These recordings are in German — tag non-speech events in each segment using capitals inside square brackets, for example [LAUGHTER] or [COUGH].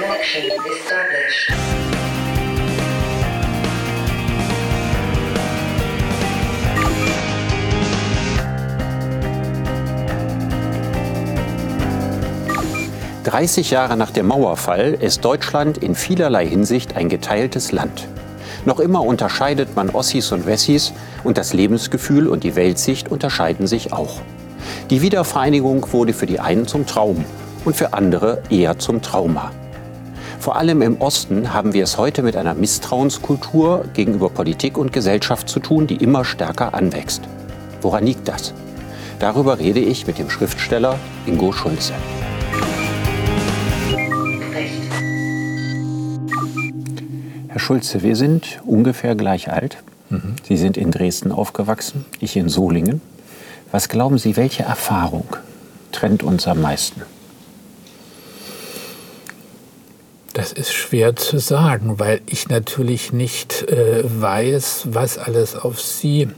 Connection established. Dreißig Jahre nach dem Mauerfall ist Deutschland in vielerlei Hinsicht ein geteiltes Land. Noch immer unterscheidet man Ossis und Wessis und das Lebensgefühl und die Weltsicht unterscheiden sich auch. Die Wiedervereinigung wurde für die einen zum Traum und für andere eher zum Trauma. Vor allem im Osten haben wir es heute mit einer Misstrauenskultur gegenüber Politik und Gesellschaft zu tun, die immer stärker anwächst. Woran liegt das? Darüber rede ich mit dem Schriftsteller Ingo Schulze. Herr Schulze, wir sind ungefähr gleich alt. Sie sind in Dresden aufgewachsen, ich in Solingen. Was glauben Sie, welche Erfahrung trennt uns am meisten? Das ist schwer zu sagen, weil ich natürlich nicht äh, weiß, was alles auf Sie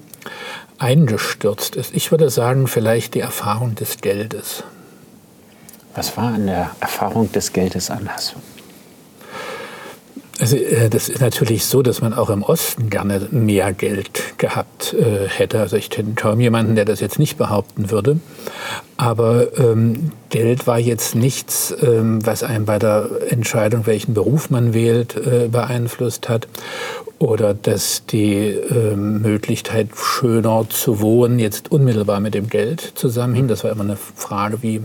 eingestürzt ist. Ich würde sagen, vielleicht die Erfahrung des Geldes. Was war an der Erfahrung des Geldes anders? Also, äh, das ist natürlich so, dass man auch im Osten gerne mehr Geld gehabt äh, hätte. Also ich kenne kaum jemanden, der das jetzt nicht behaupten würde. Aber ähm, Geld war jetzt nichts, ähm, was einen bei der Entscheidung, welchen Beruf man wählt, äh, beeinflusst hat. Oder dass die ähm, Möglichkeit, schöner zu wohnen, jetzt unmittelbar mit dem Geld zusammenhing. Das war immer eine Frage, wie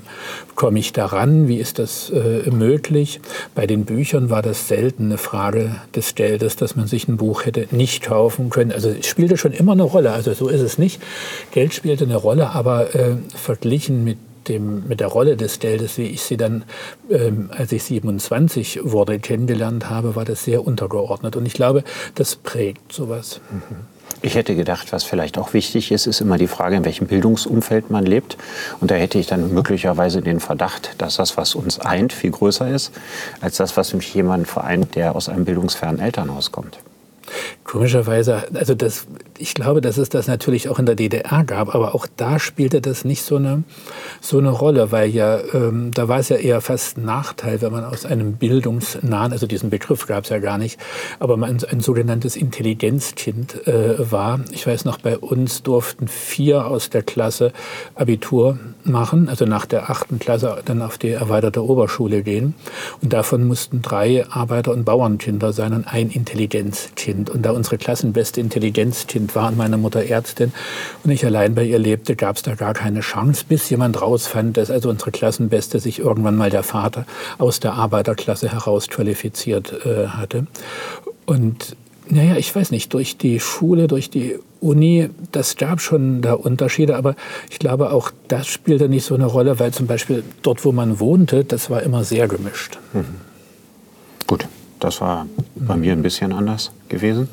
komme ich daran, wie ist das äh, möglich. Bei den Büchern war das selten eine Frage des Geldes, dass man sich ein Buch hätte nicht kaufen können. Also es spielte schon immer eine Rolle, also so ist es nicht. Geld spielte eine Rolle, aber äh, verglichen mit dem, mit der Rolle des Geldes, wie ich sie dann, ähm, als ich 27 wurde, kennengelernt habe, war das sehr untergeordnet. Und ich glaube, das prägt sowas. Ich hätte gedacht, was vielleicht auch wichtig ist, ist immer die Frage, in welchem Bildungsumfeld man lebt. Und da hätte ich dann möglicherweise den Verdacht, dass das, was uns eint, viel größer ist, als das, was mich jemand vereint, der aus einem bildungsfernen Elternhaus kommt. Komischerweise, also das, ich glaube, dass es das natürlich auch in der DDR gab, aber auch da spielte das nicht so eine, so eine Rolle, weil ja, ähm, da war es ja eher fast ein Nachteil, wenn man aus einem bildungsnahen, also diesen Begriff gab es ja gar nicht, aber man ein sogenanntes Intelligenzkind äh, war. Ich weiß noch, bei uns durften vier aus der Klasse Abitur machen, also nach der achten Klasse dann auf die erweiterte Oberschule gehen. Und davon mussten drei Arbeiter- und Bauernkinder sein und ein Intelligenzkind. Und da unsere Klassenbeste Intelligenzkind war und meine Mutter Ärztin und ich allein bei ihr lebte, gab es da gar keine Chance, bis jemand rausfand, dass also unsere Klassenbeste sich irgendwann mal der Vater aus der Arbeiterklasse heraus qualifiziert äh, hatte. Und naja, ich weiß nicht, durch die Schule, durch die Uni, das gab schon da Unterschiede, aber ich glaube auch das spielte nicht so eine Rolle, weil zum Beispiel dort, wo man wohnte, das war immer sehr gemischt. Gut, das war bei mir ein bisschen anders gewesen.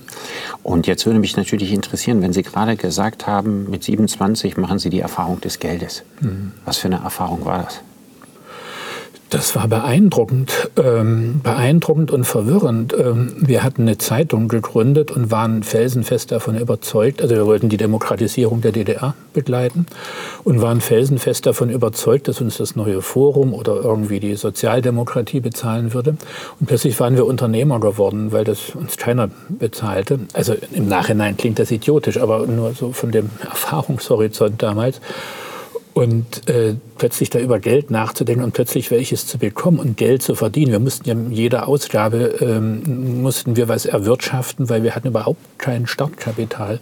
Und jetzt würde mich natürlich interessieren, wenn Sie gerade gesagt haben, mit 27 machen Sie die Erfahrung des Geldes. Was für eine Erfahrung war das? Das war beeindruckend, ähm, beeindruckend und verwirrend. Ähm, wir hatten eine Zeitung gegründet und waren felsenfest davon überzeugt, also wir wollten die Demokratisierung der DDR begleiten und waren felsenfest davon überzeugt, dass uns das neue Forum oder irgendwie die Sozialdemokratie bezahlen würde. Und plötzlich waren wir Unternehmer geworden, weil das uns keiner bezahlte. Also im Nachhinein klingt das idiotisch, aber nur so von dem Erfahrungshorizont damals und äh, plötzlich da über Geld nachzudenken und plötzlich welches zu bekommen und Geld zu verdienen. Wir mussten ja jede Ausgabe ähm, mussten wir was erwirtschaften, weil wir hatten überhaupt kein Startkapital.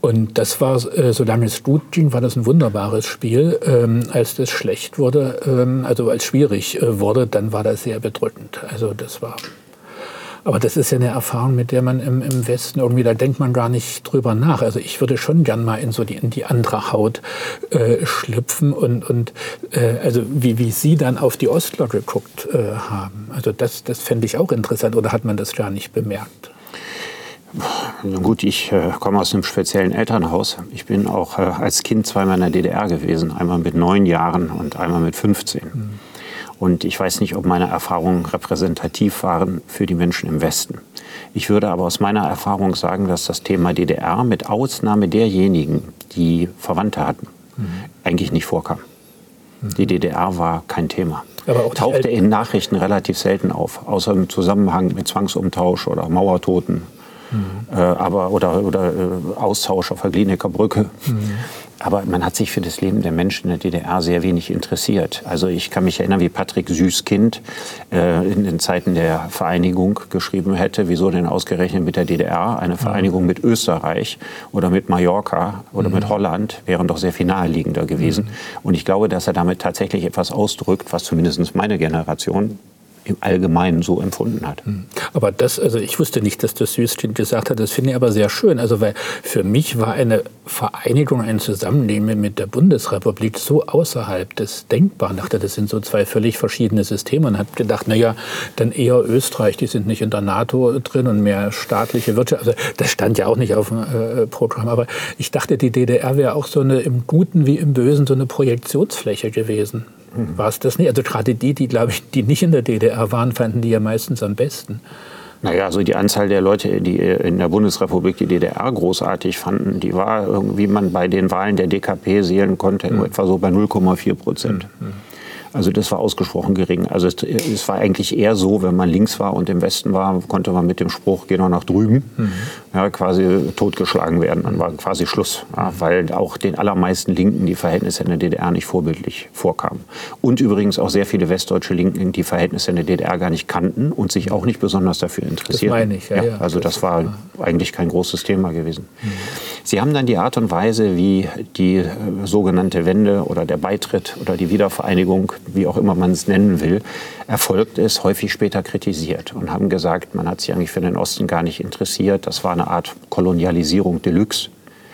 Und das war, äh, solange es gut ging, war das ein wunderbares Spiel. Ähm, als das schlecht wurde, ähm, also als schwierig äh, wurde, dann war das sehr bedrückend. Also das war aber das ist ja eine Erfahrung, mit der man im, im Westen irgendwie, da denkt man gar nicht drüber nach. Also ich würde schon gern mal in so die, in die andere Haut äh, schlüpfen und, und äh, also wie, wie Sie dann auf die Ostler geguckt äh, haben. Also das, das fände ich auch interessant oder hat man das gar nicht bemerkt? Na gut, ich äh, komme aus einem speziellen Elternhaus. Ich bin auch äh, als Kind zweimal in der DDR gewesen. Einmal mit neun Jahren und einmal mit 15. Und ich weiß nicht, ob meine Erfahrungen repräsentativ waren für die Menschen im Westen. Ich würde aber aus meiner Erfahrung sagen, dass das Thema DDR mit Ausnahme derjenigen, die Verwandte hatten, eigentlich nicht vorkam. Die DDR war kein Thema. tauchte in Nachrichten relativ selten auf, außer im Zusammenhang mit Zwangsumtausch oder Mauertoten. Mhm. Äh, aber, oder, oder äh, Austausch auf der Glienecker Brücke. Mhm. Aber man hat sich für das Leben der Menschen in der DDR sehr wenig interessiert. Also ich kann mich erinnern, wie Patrick Süßkind äh, in den Zeiten der Vereinigung geschrieben hätte, wieso denn ausgerechnet mit der DDR eine Vereinigung mit Österreich oder mit Mallorca oder mhm. mit Holland wären doch sehr viel naheliegender gewesen. Mhm. Und ich glaube, dass er damit tatsächlich etwas ausdrückt, was zumindest meine Generation im Allgemeinen so empfunden hat. Hm. Aber das, also ich wusste nicht, dass das Süßkind gesagt hat, das finde ich aber sehr schön. Also weil für mich war eine Vereinigung, ein Zusammenleben mit der Bundesrepublik so außerhalb des Denkbaren. Ich dachte, das sind so zwei völlig verschiedene Systeme und habe gedacht, naja, dann eher Österreich, die sind nicht in der NATO drin und mehr staatliche Wirtschaft. Also das stand ja auch nicht auf dem äh, Programm. Aber ich dachte, die DDR wäre auch so eine im Guten wie im Bösen so eine Projektionsfläche gewesen war es das nicht? Also gerade die, die, glaube ich, die nicht in der DDR waren, fanden die ja meistens am besten. Naja, also die Anzahl der Leute, die in der Bundesrepublik die DDR großartig fanden, die war, wie man bei den Wahlen der DKP sehen konnte, mhm. etwa so bei 0,4 Prozent. Mhm. Also das war ausgesprochen gering. Also es, es, war eigentlich eher so, wenn man links war und im Westen war, konnte man mit dem Spruch, geh noch nach drüben, mhm. Ja, quasi totgeschlagen werden. Dann war quasi Schluss, ja, weil auch den allermeisten Linken die Verhältnisse in der DDR nicht vorbildlich vorkamen. Und übrigens auch sehr viele westdeutsche Linken die Verhältnisse in der DDR gar nicht kannten und sich auch nicht besonders dafür interessierten. Das meine ich, ja. ja also das war eigentlich kein großes Thema gewesen. Mhm. Sie haben dann die Art und Weise, wie die äh, sogenannte Wende oder der Beitritt oder die Wiedervereinigung wie auch immer man es nennen will, erfolgt ist, häufig später kritisiert und haben gesagt, man hat sich eigentlich für den Osten gar nicht interessiert. Das war eine Art Kolonialisierung Deluxe.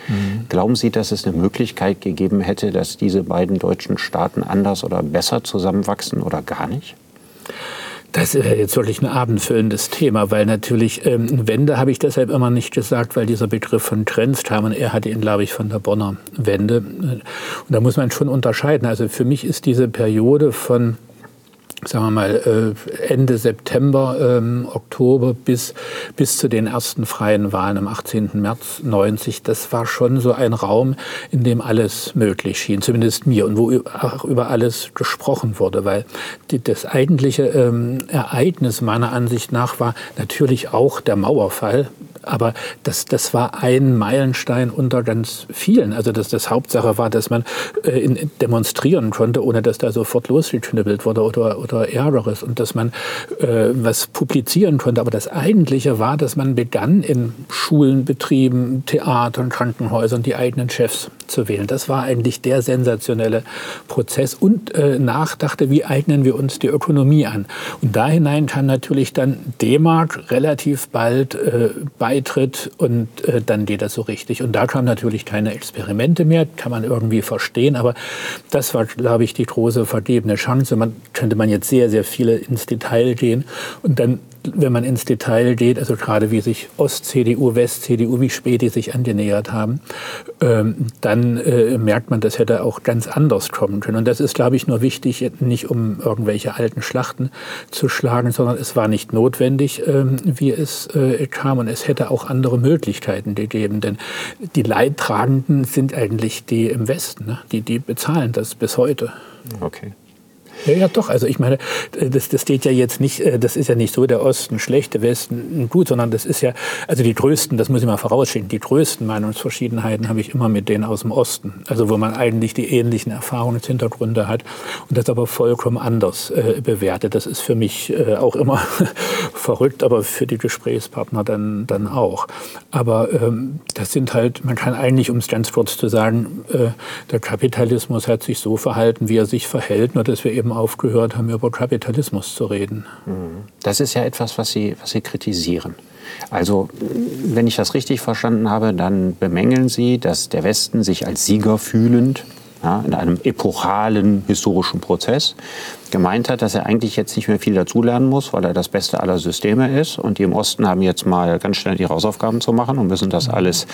Mhm. Glauben Sie, dass es eine Möglichkeit gegeben hätte, dass diese beiden deutschen Staaten anders oder besser zusammenwachsen oder gar nicht? Das ist jetzt wirklich ein abendfüllendes Thema, weil natürlich ähm, Wende habe ich deshalb immer nicht gesagt, weil dieser Begriff von Trends kam und er hatte ihn, glaube ich, von der Bonner Wende. Und da muss man schon unterscheiden. Also für mich ist diese Periode von sagen wir mal, äh, Ende September, ähm, Oktober bis, bis zu den ersten freien Wahlen am 18. März 90, das war schon so ein Raum, in dem alles möglich schien, zumindest mir, und wo auch über alles gesprochen wurde, weil die, das eigentliche ähm, Ereignis meiner Ansicht nach war natürlich auch der Mauerfall, aber das, das war ein Meilenstein unter ganz vielen. Also das, das Hauptsache war, dass man äh, in, demonstrieren konnte, ohne dass da sofort losgeknüppelt wurde oder, oder Ärgeres und dass man äh, was publizieren konnte. Aber das Eigentliche war, dass man begann, in Schulen, Betrieben, Theatern, Krankenhäusern die eigenen Chefs zu wählen. Das war eigentlich der sensationelle Prozess und äh, nachdachte, wie eignen wir uns die Ökonomie an. Und da hinein kam natürlich dann D-Mark relativ bald äh, Beitritt und äh, dann geht das so richtig. Und da kamen natürlich keine Experimente mehr, kann man irgendwie verstehen, aber das war, glaube ich, die große vergebene Chance. Man könnte man jetzt sehr, sehr viele ins Detail gehen und dann wenn man ins Detail geht, also gerade wie sich Ost-CDU, West-CDU, wie spät die sich angenähert haben, ähm, dann äh, merkt man, das hätte auch ganz anders kommen können. Und das ist, glaube ich, nur wichtig, nicht um irgendwelche alten Schlachten zu schlagen, sondern es war nicht notwendig, ähm, wie es äh, kam. Und es hätte auch andere Möglichkeiten gegeben. Denn die Leidtragenden sind eigentlich die im Westen. Ne? Die, die bezahlen das bis heute. Okay. Ja, ja, doch. Also ich meine, das, das steht ja jetzt nicht, äh, das ist ja nicht so der Osten schlecht, der Westen gut, sondern das ist ja, also die größten, das muss ich mal vorausschicken, die größten Meinungsverschiedenheiten habe ich immer mit denen aus dem Osten. Also wo man eigentlich die ähnlichen Erfahrungshintergründe hat und das aber vollkommen anders äh, bewertet. Das ist für mich äh, auch immer verrückt, aber für die Gesprächspartner dann, dann auch. Aber ähm, das sind halt, man kann eigentlich, um es ganz kurz zu sagen, äh, der Kapitalismus hat sich so verhalten, wie er sich verhält, nur dass wir eben aufgehört haben, über Kapitalismus zu reden. Mhm. Das ist ja etwas, was Sie, was Sie kritisieren. Also, wenn ich das richtig verstanden habe, dann bemängeln Sie, dass der Westen sich als Sieger fühlend ja, in einem epochalen historischen Prozess gemeint hat, dass er eigentlich jetzt nicht mehr viel dazulernen muss, weil er das Beste aller Systeme ist. Und die im Osten haben jetzt mal ganz schnell die Hausaufgaben zu machen und müssen das alles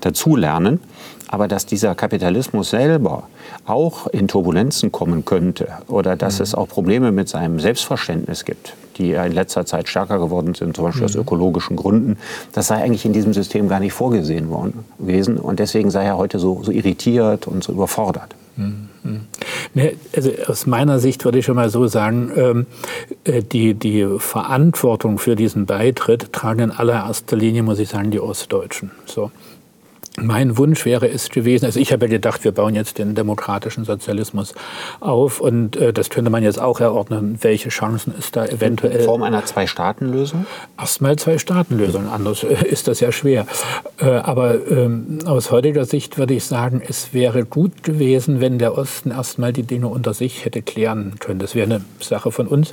dazulernen aber dass dieser Kapitalismus selber auch in Turbulenzen kommen könnte oder dass mhm. es auch Probleme mit seinem Selbstverständnis gibt, die in letzter Zeit stärker geworden sind, zum Beispiel mhm. aus ökologischen Gründen, das sei eigentlich in diesem System gar nicht vorgesehen worden gewesen und deswegen sei er heute so, so irritiert und so überfordert. Ne, also aus meiner Sicht würde ich schon mal so sagen, ähm, äh, die, die Verantwortung für diesen Beitritt tragen in allererster Linie, muss ich sagen, die Ostdeutschen. So. Mein Wunsch wäre es gewesen, also ich habe ja gedacht, wir bauen jetzt den demokratischen Sozialismus auf und äh, das könnte man jetzt auch erordnen, welche Chancen es da eventuell. In Form einer Zwei-Staaten-Lösung? Erstmal Zwei-Staaten-Lösung, anders äh, ist das ja schwer. Äh, aber ähm, aus heutiger Sicht würde ich sagen, es wäre gut gewesen, wenn der Osten erstmal die Dinge unter sich hätte klären können. Das wäre eine Sache von uns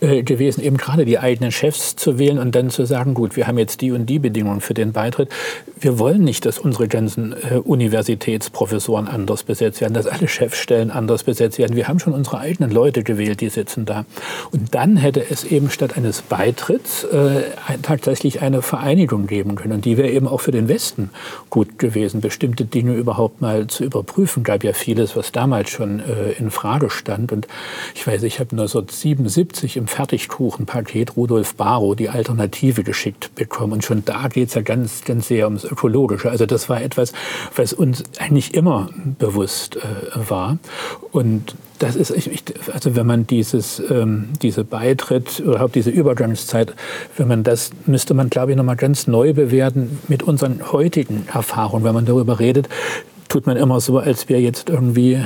äh, gewesen, eben gerade die eigenen Chefs zu wählen und dann zu sagen, gut, wir haben jetzt die und die Bedingungen für den Beitritt. Wir wollen nicht, dass unsere ganzen äh, Universitätsprofessoren anders besetzt werden, dass alle Chefstellen anders besetzt werden. Wir haben schon unsere eigenen Leute gewählt, die sitzen da. Und dann hätte es eben statt eines Beitritts äh, tatsächlich eine Vereinigung geben können. Und die wäre eben auch für den Westen gut gewesen, bestimmte Dinge überhaupt mal zu überprüfen. Gab ja vieles, was damals schon äh, in Frage stand. Und ich weiß, ich habe 1977 im Fertigkuchenpaket Rudolf Barrow die Alternative geschickt bekommen. Und schon da geht es ja ganz, ganz sehr ums Ökologische. Also das war etwas, was uns eigentlich immer bewusst äh, war. Und das ist, ich, also wenn man dieses, ähm, diese Beitritt, überhaupt diese Übergangszeit, wenn man das, müsste man, glaube ich, nochmal ganz neu bewerten mit unseren heutigen Erfahrungen. Wenn man darüber redet, tut man immer so, als wäre jetzt irgendwie äh,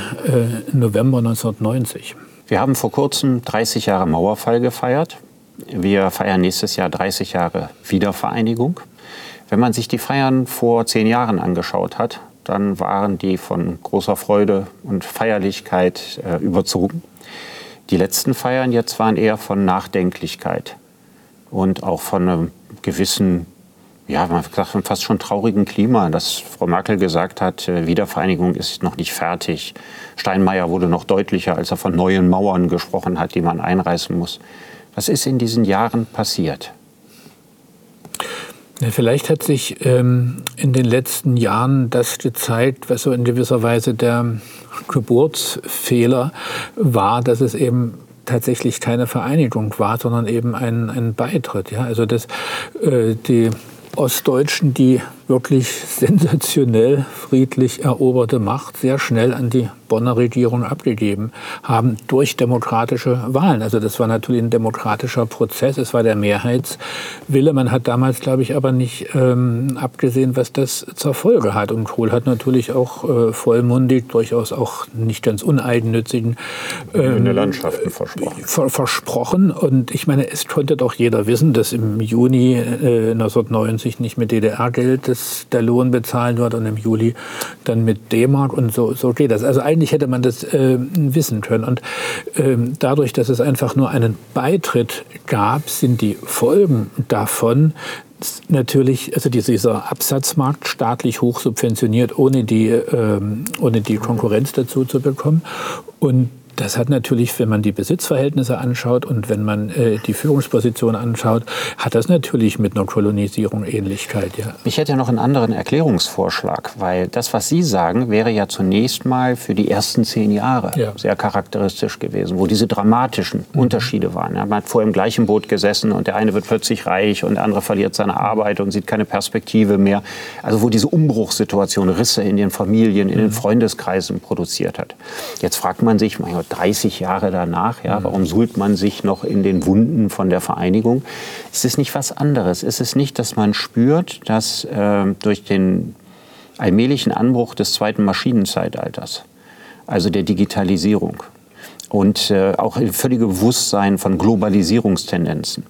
November 1990. Wir haben vor kurzem 30 Jahre Mauerfall gefeiert. Wir feiern nächstes Jahr 30 Jahre Wiedervereinigung. Wenn man sich die Feiern vor zehn Jahren angeschaut hat, dann waren die von großer Freude und Feierlichkeit äh, überzogen. Die letzten Feiern jetzt waren eher von Nachdenklichkeit und auch von einem gewissen, ja, man sagt fast schon traurigen Klima, dass Frau Merkel gesagt hat, äh, Wiedervereinigung ist noch nicht fertig. Steinmeier wurde noch deutlicher, als er von neuen Mauern gesprochen hat, die man einreißen muss. Was ist in diesen Jahren passiert? Vielleicht hat sich ähm, in den letzten Jahren das gezeigt, was so in gewisser Weise der Geburtsfehler war, dass es eben tatsächlich keine Vereinigung war, sondern eben ein, ein Beitritt. Ja? Also dass äh, die Ostdeutschen, die wirklich sensationell friedlich eroberte Macht sehr schnell an die Bonner Regierung abgegeben haben durch demokratische Wahlen. Also das war natürlich ein demokratischer Prozess, es war der Mehrheitswille. Man hat damals, glaube ich, aber nicht ähm, abgesehen, was das zur Folge hat. Und Kohl hat natürlich auch äh, vollmundig, durchaus auch nicht ganz uneigennützigen ähm, Landschaften versprochen. Ver versprochen. Und ich meine, es konnte doch jeder wissen, dass im Juni äh, 1990 nicht mit DDR-Geld der Lohn bezahlen wird und im Juli dann mit D-Mark und so, so geht das. Also eigentlich hätte man das äh, wissen können. Und ähm, dadurch, dass es einfach nur einen Beitritt gab, sind die Folgen davon natürlich, also dieser Absatzmarkt staatlich hoch subventioniert, ohne die, ähm, ohne die Konkurrenz dazu zu bekommen. Und das hat natürlich, wenn man die Besitzverhältnisse anschaut und wenn man äh, die Führungsposition anschaut, hat das natürlich mit einer Kolonisierung Ähnlichkeit. Ja. Ich hätte ja noch einen anderen Erklärungsvorschlag, weil das, was Sie sagen, wäre ja zunächst mal für die ersten zehn Jahre ja. sehr charakteristisch gewesen, wo diese dramatischen mhm. Unterschiede waren. Ja, man hat vor im gleichen Boot gesessen und der eine wird plötzlich reich und der andere verliert seine Arbeit und sieht keine Perspektive mehr. Also wo diese Umbruchssituation Risse in den Familien, in den mhm. Freundeskreisen produziert hat. Jetzt fragt man sich, mein Gott, 30 Jahre danach, ja, warum suhlt man sich noch in den Wunden von der Vereinigung? Ist es nicht was anderes? Ist es nicht, dass man spürt, dass äh, durch den allmählichen Anbruch des zweiten Maschinenzeitalters, also der Digitalisierung und äh, auch völlige Bewusstsein von Globalisierungstendenzen,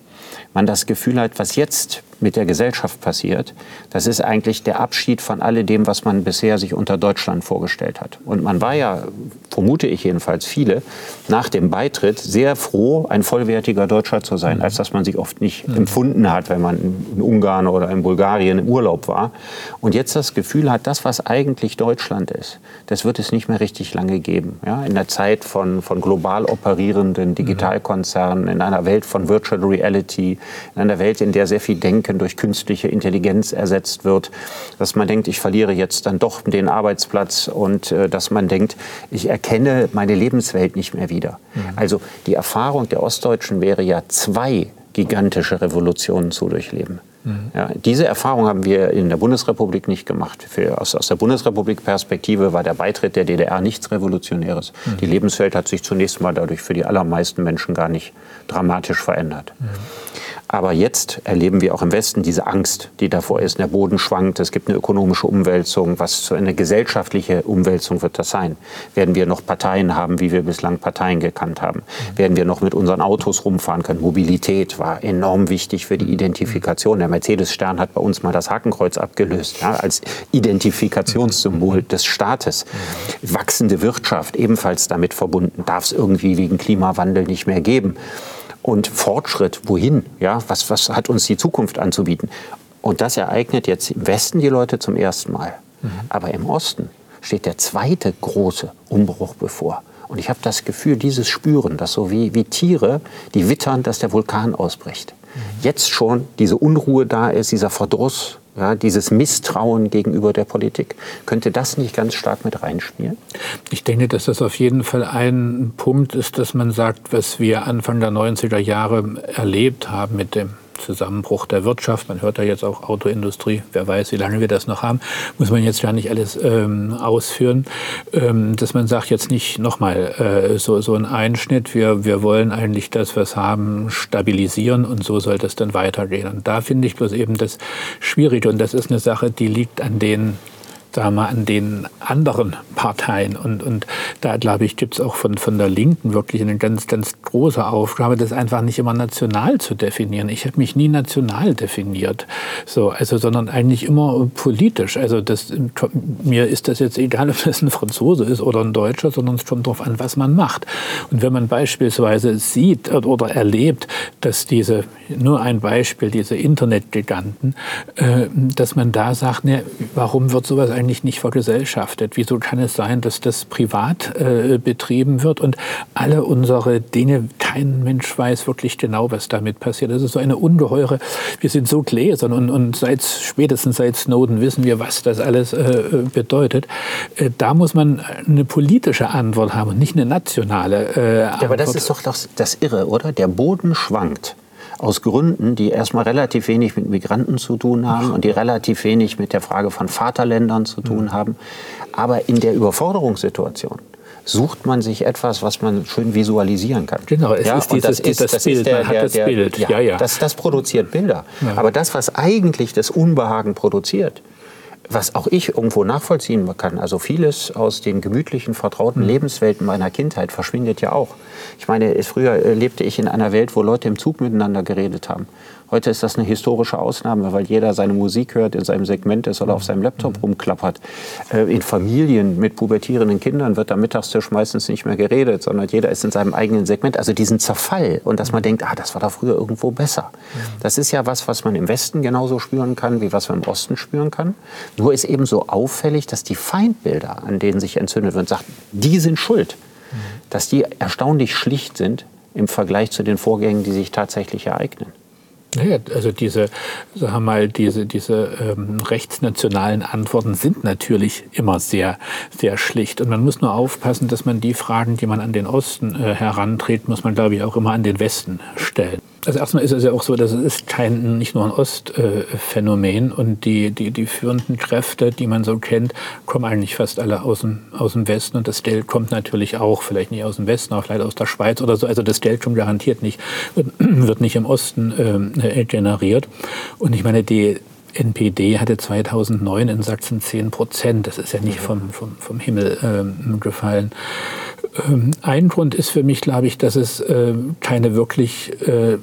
man das Gefühl hat, was jetzt mit der Gesellschaft passiert, das ist eigentlich der Abschied von alledem, was man bisher sich unter Deutschland vorgestellt hat. Und man war ja, vermute ich jedenfalls viele, nach dem Beitritt sehr froh, ein vollwertiger Deutscher zu sein, als dass man sich oft nicht mhm. empfunden hat, wenn man in Ungarn oder in Bulgarien im Urlaub war. Und jetzt das Gefühl hat, das, was eigentlich Deutschland ist, das wird es nicht mehr richtig lange geben. Ja, in der Zeit von, von global operierenden Digitalkonzernen, in einer Welt von Virtual Reality, in einer Welt, in der sehr viel Denken Denken durch künstliche Intelligenz ersetzt wird, dass man denkt, ich verliere jetzt dann doch den Arbeitsplatz und äh, dass man denkt, ich erkenne meine Lebenswelt nicht mehr wieder. Mhm. Also die Erfahrung der Ostdeutschen wäre ja zwei gigantische Revolutionen zu durchleben. Mhm. Ja, diese Erfahrung haben wir in der Bundesrepublik nicht gemacht. Für, aus, aus der Bundesrepublik-Perspektive war der Beitritt der DDR nichts Revolutionäres. Mhm. Die Lebenswelt hat sich zunächst mal dadurch für die allermeisten Menschen gar nicht dramatisch verändert. Mhm. Aber jetzt erleben wir auch im Westen diese Angst, die davor ist. Der Boden schwankt, es gibt eine ökonomische Umwälzung. Was für eine gesellschaftliche Umwälzung wird das sein? Werden wir noch Parteien haben, wie wir bislang Parteien gekannt haben? Werden wir noch mit unseren Autos rumfahren können? Mobilität war enorm wichtig für die Identifikation. Der Mercedes-Stern hat bei uns mal das Hakenkreuz abgelöst, ja, als Identifikationssymbol des Staates. Wachsende Wirtschaft, ebenfalls damit verbunden, darf es irgendwie wegen Klimawandel nicht mehr geben und Fortschritt, wohin? Ja, was, was hat uns die Zukunft anzubieten? Und das ereignet jetzt im Westen die Leute zum ersten Mal. Mhm. Aber im Osten steht der zweite große Umbruch bevor. Und ich habe das Gefühl, dieses Spüren, dass so wie, wie Tiere, die wittern, dass der Vulkan ausbricht. Jetzt schon diese Unruhe da ist, dieser Verdruss, ja, dieses Misstrauen gegenüber der Politik. Könnte das nicht ganz stark mit reinspielen? Ich denke, dass das auf jeden Fall ein Punkt ist, dass man sagt, was wir Anfang der 90er Jahre erlebt haben mit dem Zusammenbruch der Wirtschaft. Man hört da jetzt auch Autoindustrie. Wer weiß, wie lange wir das noch haben. Muss man jetzt gar nicht alles ähm, ausführen. Ähm, dass man sagt, jetzt nicht nochmal äh, so, so ein Einschnitt. Wir, wir wollen eigentlich das, was haben, stabilisieren und so soll das dann weitergehen. Und da finde ich bloß eben das Schwierige. Und das ist eine Sache, die liegt an den sagen wir an den anderen Parteien. Und, und da, glaube ich, gibt es auch von, von der Linken wirklich eine ganz, ganz große Aufgabe, das einfach nicht immer national zu definieren. Ich habe mich nie national definiert, so, also, sondern eigentlich immer politisch. Also das, mir ist das jetzt egal, [LAUGHS] ob das ein Franzose ist oder ein Deutscher, sondern es kommt darauf an, was man macht. Und wenn man beispielsweise sieht oder erlebt, dass diese, nur ein Beispiel, diese Internetgiganten, äh, dass man da sagt, ne, warum wird sowas eigentlich eigentlich nicht vergesellschaftet? Wieso kann es sein, dass das privat äh, betrieben wird und alle unsere Dinge, kein Mensch weiß wirklich genau, was damit passiert. Das ist so eine ungeheure, wir sind so gläsern und, und seit, spätestens seit Snowden wissen wir, was das alles äh, bedeutet. Äh, da muss man eine politische Antwort haben und nicht eine nationale äh, Antwort. Ja, aber das ist doch das, das Irre, oder? Der Boden schwankt aus Gründen, die erstmal relativ wenig mit Migranten zu tun haben und die relativ wenig mit der Frage von Vaterländern zu tun mhm. haben. Aber in der Überforderungssituation sucht man sich etwas, was man schön visualisieren kann. Genau, es ja, ist dieses, das, ist, das, das Bild, ist der, man hat das der, Bild. Ja, ja, ja. Das, das produziert Bilder. Ja. Aber das, was eigentlich das Unbehagen produziert, was auch ich irgendwo nachvollziehen kann. Also vieles aus den gemütlichen, vertrauten mhm. Lebenswelten meiner Kindheit verschwindet ja auch. Ich meine, früher äh, lebte ich in einer Welt, wo Leute im Zug miteinander geredet haben. Heute ist das eine historische Ausnahme, weil jeder seine Musik hört, in seinem Segment ist oder auf seinem Laptop mhm. rumklappert. Äh, in Familien mit pubertierenden Kindern wird am Mittagstisch meistens nicht mehr geredet, sondern jeder ist in seinem eigenen Segment. Also diesen Zerfall und dass man denkt, ah, das war da früher irgendwo besser. Das ist ja was, was man im Westen genauso spüren kann, wie was man im Osten spüren kann. Nur ist eben so auffällig, dass die Feindbilder, an denen sich entzündet wird, sagt, die sind schuld. Dass die erstaunlich schlicht sind im Vergleich zu den Vorgängen, die sich tatsächlich ereignen. Naja, also diese, sagen wir mal, diese, diese ähm, rechtsnationalen Antworten sind natürlich immer sehr, sehr schlicht. Und man muss nur aufpassen, dass man die Fragen, die man an den Osten äh, herantritt, muss man, glaube ich, auch immer an den Westen stellen. Also erstmal ist es ja auch so, dass es ist kein, nicht nur ein Ostphänomen und die, die, die führenden Kräfte, die man so kennt, kommen eigentlich fast alle aus dem, aus dem Westen und das Geld kommt natürlich auch, vielleicht nicht aus dem Westen, auch vielleicht aus der Schweiz oder so. Also das Geld schon garantiert nicht, wird nicht im Osten äh, generiert. Und ich meine, die NPD hatte 2009 in Sachsen 10 Prozent. Das ist ja nicht vom, vom, vom Himmel ähm, gefallen. Ähm, ein Grund ist für mich, glaube ich, dass es äh, keine wirklich äh,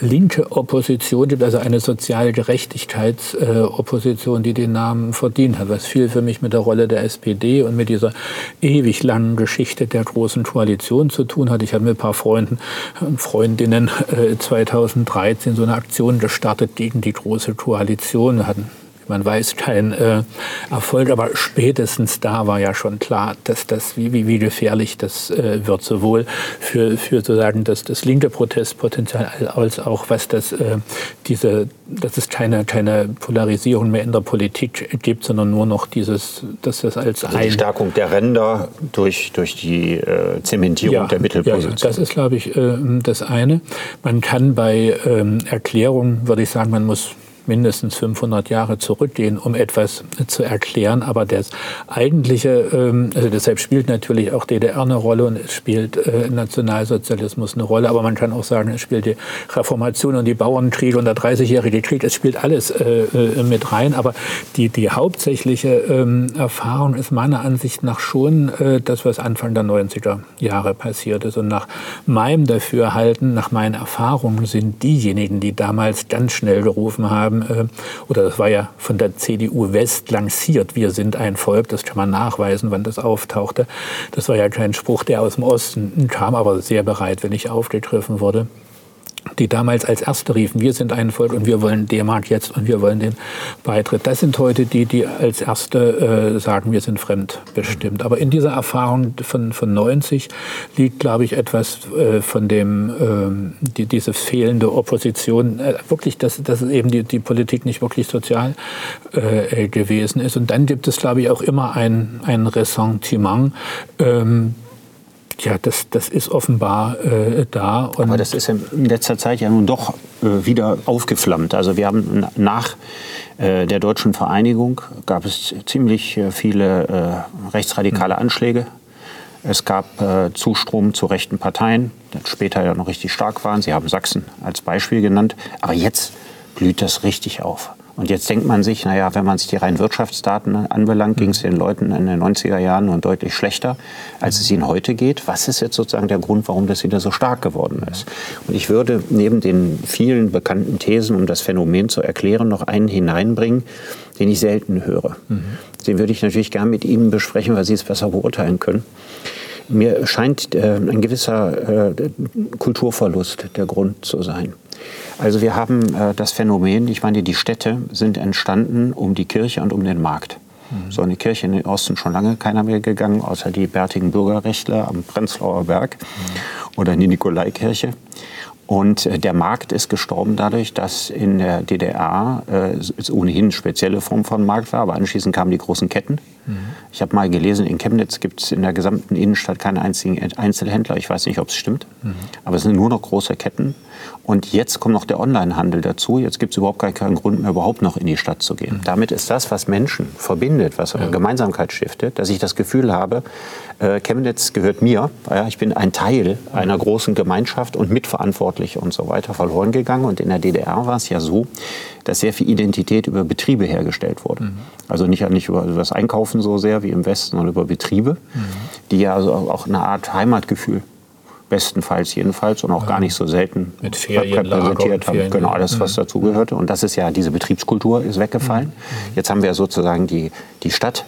linke Opposition gibt, also eine soziale Gerechtigkeitsopposition, äh, die den Namen verdient hat, was viel für mich mit der Rolle der SPD und mit dieser ewig langen Geschichte der großen Koalition zu tun hat. Ich habe mit ein paar Freunden und Freundinnen äh, 2013 so eine Aktion gestartet gegen die große Koalition. Hatten man weiß kein äh, Erfolg, aber spätestens da war ja schon klar, dass das, wie, wie, wie gefährlich das äh, wird, sowohl für, für sozusagen das, das linke Protestpotenzial als auch was das, äh, diese, dass es keine, keine Polarisierung mehr in der Politik gibt, sondern nur noch dieses, dass das als also die Stärkung der Ränder durch, durch die äh, Zementierung ja, der Mittelposition. Ja, das ist, glaube ich, äh, das eine. Man kann bei ähm, Erklärungen, würde ich sagen, man muss mindestens 500 Jahre zurückgehen, um etwas zu erklären. Aber das eigentliche, ähm, also deshalb spielt natürlich auch DDR eine Rolle und es spielt äh, Nationalsozialismus eine Rolle. Aber man kann auch sagen, es spielt die Reformation und die Bauernkriege und der 30-jährige Krieg. Es spielt alles äh, äh, mit rein. Aber die, die hauptsächliche ähm, Erfahrung ist meiner Ansicht nach schon das, was Anfang der 90er Jahre passiert ist. Und nach meinem Dafürhalten, nach meinen Erfahrungen sind diejenigen, die damals ganz schnell gerufen haben, äh, oder das war ja von der CDU West lanciert, wir sind ein Volk, das kann man nachweisen, wann das auftauchte. Das war ja kein Spruch, der aus dem Osten kam, aber sehr bereitwillig aufgegriffen wurde die damals als Erste riefen, wir sind ein Volk und wir wollen D-Mark jetzt und wir wollen den Beitritt. Das sind heute die, die als Erste äh, sagen, wir sind fremdbestimmt. Aber in dieser Erfahrung von, von 90 liegt, glaube ich, etwas äh, von dem, äh, die, diese fehlende Opposition, äh, wirklich, dass, dass eben die, die Politik nicht wirklich sozial äh, gewesen ist. Und dann gibt es, glaube ich, auch immer ein, ein Ressentiment, ähm, ja, das, das ist offenbar äh, da. Aber das ist in letzter Zeit ja nun doch äh, wieder aufgeflammt. Also wir haben nach äh, der deutschen Vereinigung gab es ziemlich äh, viele äh, rechtsradikale mhm. Anschläge. Es gab äh, Zustrom zu rechten Parteien, die später ja noch richtig stark waren. Sie haben Sachsen als Beispiel genannt. Aber jetzt blüht das richtig auf. Und jetzt denkt man sich, naja, wenn man sich die reinen Wirtschaftsdaten anbelangt, ging es den Leuten in den 90er Jahren nun deutlich schlechter, als es ihnen heute geht. Was ist jetzt sozusagen der Grund, warum das wieder so stark geworden ist? Und ich würde neben den vielen bekannten Thesen, um das Phänomen zu erklären, noch einen hineinbringen, den ich selten höre. Mhm. Den würde ich natürlich gerne mit Ihnen besprechen, weil Sie es besser beurteilen können. Mir scheint äh, ein gewisser äh, Kulturverlust der Grund zu sein. Also wir haben äh, das Phänomen, ich meine, die Städte sind entstanden um die Kirche und um den Markt. Mhm. So eine Kirche in den Osten schon lange keiner mehr gegangen, außer die bärtigen Bürgerrechtler am Prenzlauer Berg mhm. oder in die Nikolaikirche. Und äh, der Markt ist gestorben dadurch, dass in der DDR äh, es ohnehin eine spezielle Form von Markt war, aber anschließend kamen die großen Ketten. Mhm. Ich habe mal gelesen, in Chemnitz gibt es in der gesamten Innenstadt keine einzigen Einzelhändler. Ich weiß nicht, ob es stimmt, mhm. aber es sind nur noch große Ketten. Und jetzt kommt noch der Onlinehandel dazu. Jetzt gibt es überhaupt gar keinen Grund mehr, überhaupt noch in die Stadt zu gehen. Mhm. Damit ist das, was Menschen verbindet, was ja. Gemeinsamkeit stiftet, dass ich das Gefühl habe, äh, Chemnitz gehört mir. Ja, ich bin ein Teil einer großen Gemeinschaft und mitverantwortlich und so weiter verloren gegangen. Und in der DDR war es ja so, dass sehr viel Identität über Betriebe hergestellt wurde. Mhm. Also nicht, nicht über das Einkaufen so sehr wie im Westen, sondern über Betriebe, mhm. die ja also auch eine Art Heimatgefühl bestenfalls jedenfalls und auch ja. gar nicht so selten Mit Ferien, repräsentiert haben. Genau, alles, was mhm. dazugehörte. Und das ist ja, diese Betriebskultur ist weggefallen. Mhm. Jetzt haben wir sozusagen die, die Stadt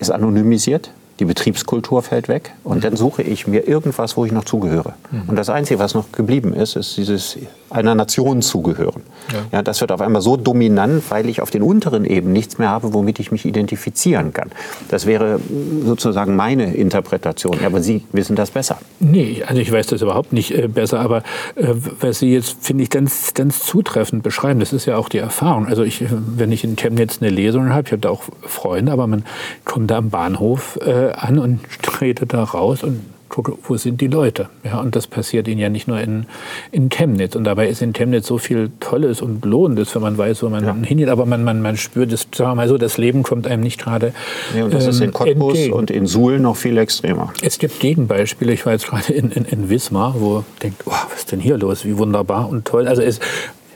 ist anonymisiert die Betriebskultur fällt weg und mhm. dann suche ich mir irgendwas, wo ich noch zugehöre. Mhm. Und das Einzige, was noch geblieben ist, ist dieses einer Nation zugehören. Ja. ja. das wird auf einmal so dominant, weil ich auf den unteren Ebenen nichts mehr habe, womit ich mich identifizieren kann. Das wäre sozusagen meine Interpretation. Aber Sie wissen das besser. Nee, also ich weiß das überhaupt nicht äh, besser, aber äh, was Sie jetzt, finde ich, ganz, ganz zutreffend beschreiben, das ist ja auch die Erfahrung. Also ich, wenn ich in Chemnitz eine Lesung habe, ich habe da auch Freunde, aber man kommt da am Bahnhof äh, an und [LAUGHS] trete da raus und gucke, wo sind die Leute? Ja, und das passiert ihnen ja nicht nur in, in Chemnitz. Und dabei ist in Chemnitz so viel Tolles und Lohnendes, wenn man weiß, wo man ja. hingeht. Aber man, man, man spürt, das, sagen wir mal so, das Leben kommt einem nicht gerade ja, und das ähm, ist in Cottbus entgegen. und in Suhl noch viel extremer. Es gibt Gegenbeispiele. Ich war jetzt gerade in, in, in Wismar, wo denkt, oh, was ist denn hier los? Wie wunderbar und toll. Also es,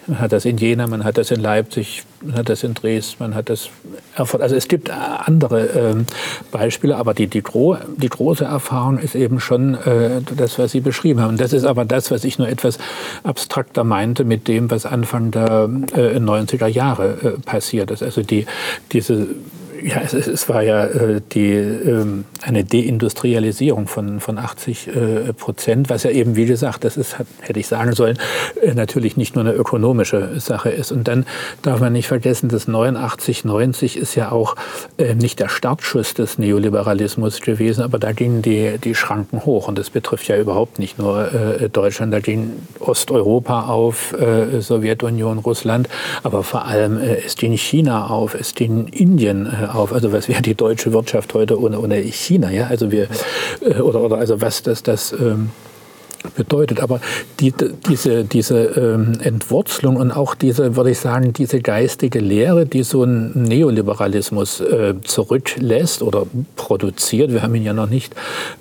man hat das in Jena, man hat das in Leipzig, man hat das in Dresden, man hat das Erfurt. Also es gibt andere ähm, Beispiele, aber die, die, gro die, große Erfahrung ist eben schon äh, das, was Sie beschrieben haben. Das ist aber das, was ich nur etwas abstrakter meinte mit dem, was Anfang der äh, 90er Jahre äh, passiert ist. Also die, diese ja, es, es, war ja äh, die, ähm, eine Deindustrialisierung von, von 80 äh, Prozent, was ja eben, wie gesagt, das ist, hätte ich sagen sollen, äh, natürlich nicht nur eine ökonomische Sache ist. Und dann darf man nicht vergessen, dass 89, 90 ist ja auch äh, nicht der Startschuss des Neoliberalismus gewesen, aber da gingen die, die Schranken hoch. Und das betrifft ja überhaupt nicht nur äh, Deutschland, da ging Osteuropa auf, äh, Sowjetunion, Russland, aber vor allem es ging China auf, es ging Indien auf. Also was wäre die deutsche Wirtschaft heute ohne, ohne China? Ja? Also wir, äh, oder, oder also was das, das ähm, bedeutet. Aber die, diese, diese ähm, Entwurzelung und auch diese, würde ich sagen, diese geistige Lehre, die so ein Neoliberalismus äh, zurücklässt oder produziert, wir haben ihn ja noch nicht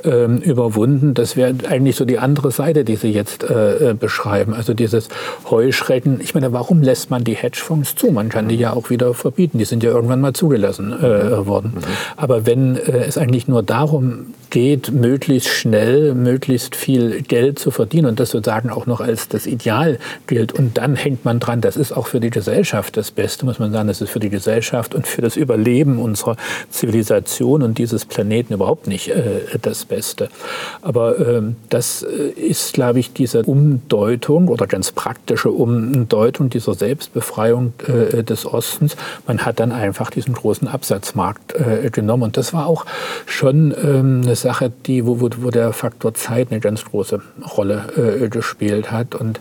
ähm, überwunden, das wäre eigentlich so die andere Seite, die Sie jetzt äh, äh, beschreiben. Also dieses Heuschrecken. Ich meine, warum lässt man die Hedgefonds zu? Man kann die ja auch wieder verbieten. Die sind ja irgendwann mal zugelassen äh, worden. Mhm. Aber wenn es eigentlich nur darum geht, möglichst schnell, möglichst viel Geld zu verdienen und das sozusagen auch noch als das Ideal gilt. Und dann hängt man dran, das ist auch für die Gesellschaft das Beste, muss man sagen, das ist für die Gesellschaft und für das Überleben unserer Zivilisation und dieses Planeten überhaupt nicht äh, das Beste. Aber ähm, das äh, ist, glaube ich, diese Umdeutung oder ganz praktische Umdeutung dieser Selbstbefreiung äh, des Ostens. Man hat dann einfach diesen großen Absatzmarkt äh, genommen. Und das war auch schon ähm, eine Sache, die, wo, wo der Faktor Zeit eine ganz große Rolle äh, gespielt hat. Und